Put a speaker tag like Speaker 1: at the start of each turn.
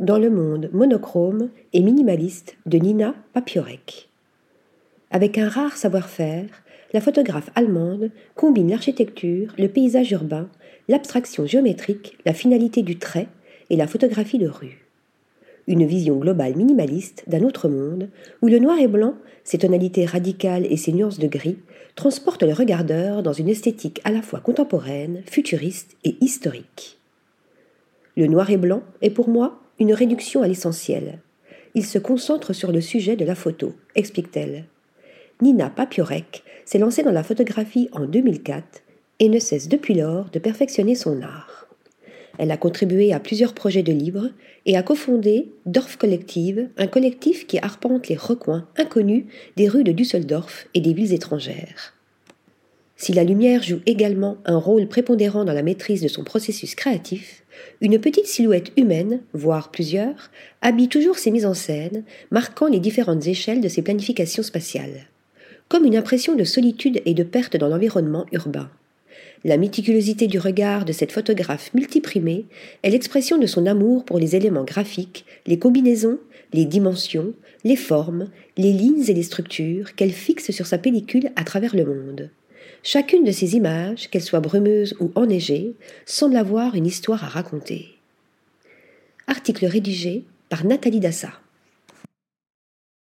Speaker 1: dans le monde monochrome et minimaliste de Nina Papiorek. Avec un rare savoir-faire, la photographe allemande combine l'architecture, le paysage urbain, l'abstraction géométrique, la finalité du trait et la photographie de rue. Une vision globale minimaliste d'un autre monde où le noir et blanc, ses tonalités radicales et ses nuances de gris, transportent le regardeur dans une esthétique à la fois contemporaine, futuriste et historique. Le noir et blanc est pour moi une réduction à l'essentiel. Il se concentre sur le sujet de la photo, explique-t-elle. Nina Papiorek s'est lancée dans la photographie en 2004 et ne cesse depuis lors de perfectionner son art. Elle a contribué à plusieurs projets de livres et a cofondé Dorf Collective, un collectif qui arpente les recoins inconnus des rues de Düsseldorf et des villes étrangères. Si la lumière joue également un rôle prépondérant dans la maîtrise de son processus créatif, une petite silhouette humaine, voire plusieurs, habille toujours ses mises en scène, marquant les différentes échelles de ses planifications spatiales. Comme une impression de solitude et de perte dans l'environnement urbain. La méticulosité du regard de cette photographe multiprimée est l'expression de son amour pour les éléments graphiques, les combinaisons, les dimensions, les formes, les lignes et les structures qu'elle fixe sur sa pellicule à travers le monde. Chacune de ces images, qu'elles soient brumeuses ou enneigées, semble avoir une histoire à raconter. Article rédigé par Nathalie Dassa.